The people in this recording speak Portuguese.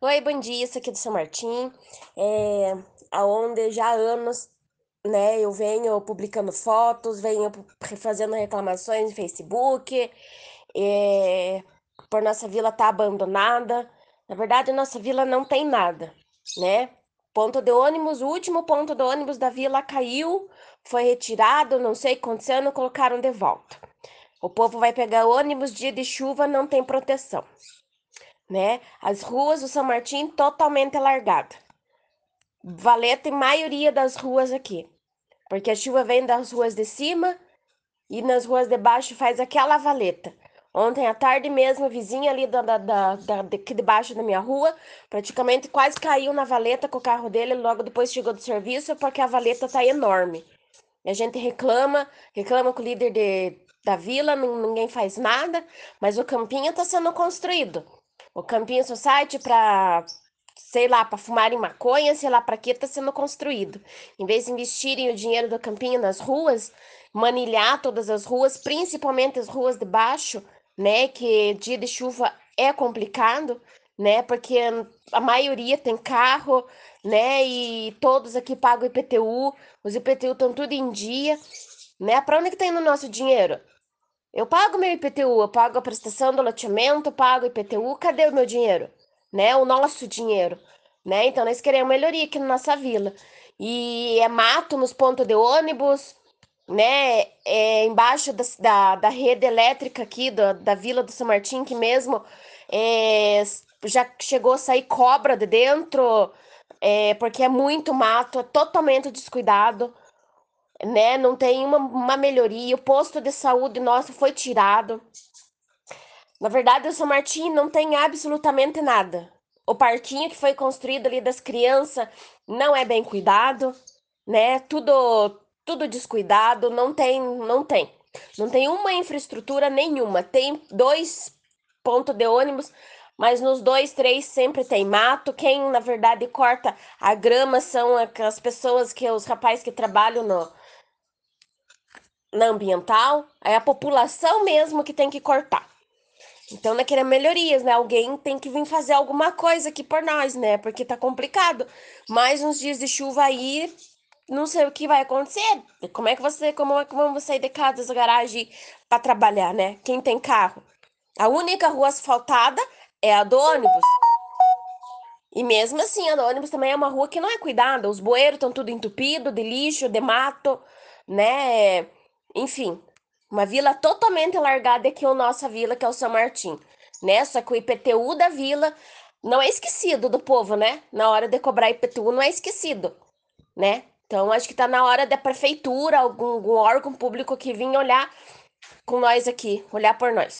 Oi, bom dia, isso aqui é do São Martim, é, aonde já há anos, né, eu venho publicando fotos, venho fazendo reclamações no Facebook, é, por nossa vila tá abandonada. Na verdade, nossa vila não tem nada, né? Ponto de ônibus, o último ponto do ônibus da vila caiu, foi retirado, não sei o que aconteceu, não colocaram de volta. O povo vai pegar ônibus, dia de chuva, não tem proteção né? As ruas do São Martim totalmente largada. Valeta em maioria das ruas aqui. Porque a chuva vem das ruas de cima e nas ruas de baixo faz aquela valeta. Ontem à tarde mesmo, a vizinha ali da, da, da, da, debaixo da minha rua, praticamente quase caiu na valeta com o carro dele, logo depois chegou do serviço, porque a valeta tá enorme. E a gente reclama, reclama com o líder de, da vila, ninguém faz nada, mas o campinho está sendo construído. O Campinho Society para, sei lá, para fumarem maconha, sei lá para que está sendo construído. Em vez de investirem o dinheiro do Campinho nas ruas, manilhar todas as ruas, principalmente as ruas de baixo, né, que dia de chuva é complicado, né, porque a maioria tem carro, né, e todos aqui pagam IPTU, os IPTU estão tudo em dia, né, para onde que tá indo o nosso dinheiro? Eu pago meu IPTU, eu pago a prestação do loteamento, pago IPTU, cadê o meu dinheiro? Né? O nosso dinheiro, né? Então nós queremos melhoria aqui na nossa vila. E é mato nos pontos de ônibus, né? É embaixo da, da, da rede elétrica aqui da, da Vila do São Martim, que mesmo é, já chegou a sair cobra de dentro, é, porque é muito mato, é totalmente descuidado né? Não tem uma, uma melhoria. O posto de saúde nosso foi tirado. Na verdade, o São Martim não tem absolutamente nada. O parquinho que foi construído ali das crianças não é bem cuidado, né? Tudo tudo descuidado, não tem, não tem. Não tem uma infraestrutura nenhuma. Tem dois pontos de ônibus, mas nos dois, três sempre tem mato. Quem, na verdade, corta a grama são as pessoas que os rapazes que trabalham no, na ambiental, é a população mesmo que tem que cortar. Então, nós queremos melhorias, né? Alguém tem que vir fazer alguma coisa aqui por nós, né? Porque tá complicado. Mais uns dias de chuva aí, não sei o que vai acontecer. Como é que você, como é que vamos sair de casa da garagem para trabalhar, né? Quem tem carro? A única rua asfaltada é a do ônibus. E mesmo assim, a do ônibus também é uma rua que não é cuidada. Os bueiros estão tudo entupido de lixo, de mato, né? Enfim, uma vila totalmente largada aqui, a nossa vila, que é o São Martim, né? Só que o IPTU da vila não é esquecido do povo, né? Na hora de cobrar IPTU não é esquecido, né? Então, acho que tá na hora da prefeitura, algum, algum órgão público que vinha olhar com nós aqui, olhar por nós.